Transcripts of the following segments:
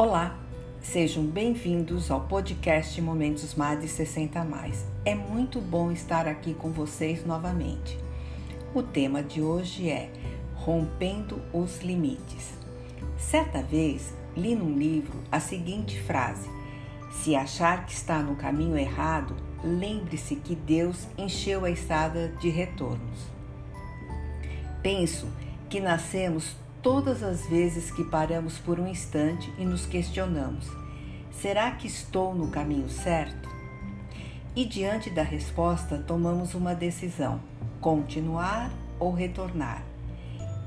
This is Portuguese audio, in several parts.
Olá, sejam bem-vindos ao podcast Momentos Mais de 60 Mais. É muito bom estar aqui com vocês novamente. O tema de hoje é Rompendo os Limites. Certa vez li num livro a seguinte frase: Se achar que está no caminho errado, lembre-se que Deus encheu a estrada de retornos. Penso que nascemos todas as vezes que paramos por um instante e nos questionamos: será que estou no caminho certo? E diante da resposta, tomamos uma decisão: continuar ou retornar.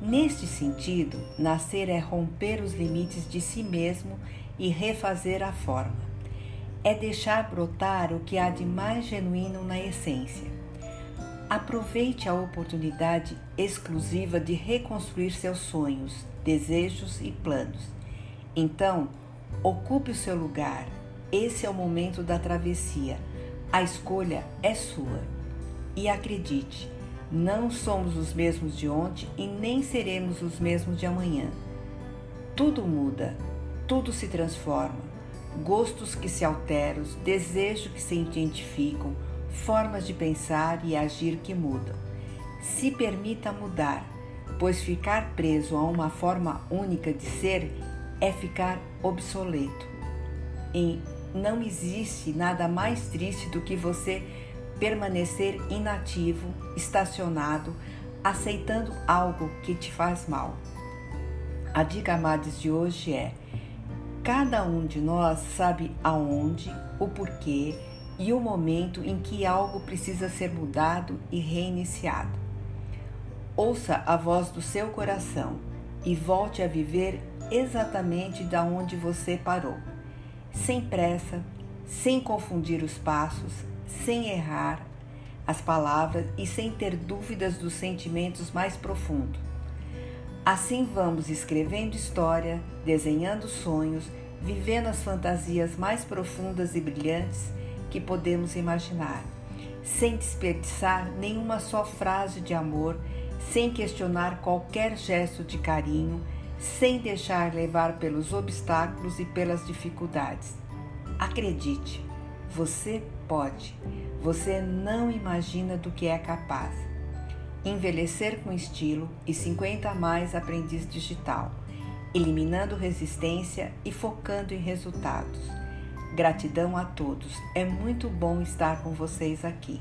Neste sentido, nascer é romper os limites de si mesmo e refazer a forma. É deixar brotar o que há de mais genuíno na essência Aproveite a oportunidade exclusiva de reconstruir seus sonhos, desejos e planos. Então, ocupe o seu lugar. Esse é o momento da travessia. A escolha é sua. E acredite, não somos os mesmos de ontem e nem seremos os mesmos de amanhã. Tudo muda, tudo se transforma. Gostos que se alteram, desejos que se identificam, formas de pensar e agir que mudam. Se permita mudar, pois ficar preso a uma forma única de ser é ficar obsoleto. E não existe nada mais triste do que você permanecer inativo, estacionado, aceitando algo que te faz mal. A dica amados de hoje é: cada um de nós sabe aonde, o porquê e o momento em que algo precisa ser mudado e reiniciado. Ouça a voz do seu coração e volte a viver exatamente da onde você parou, sem pressa, sem confundir os passos, sem errar as palavras e sem ter dúvidas dos sentimentos mais profundos. Assim vamos escrevendo história, desenhando sonhos, vivendo as fantasias mais profundas e brilhantes que podemos imaginar, sem desperdiçar nenhuma só frase de amor, sem questionar qualquer gesto de carinho, sem deixar levar pelos obstáculos e pelas dificuldades. Acredite, você pode, você não imagina do que é capaz. Envelhecer com estilo e 50 a mais aprendiz digital, eliminando resistência e focando em resultados Gratidão a todos. É muito bom estar com vocês aqui.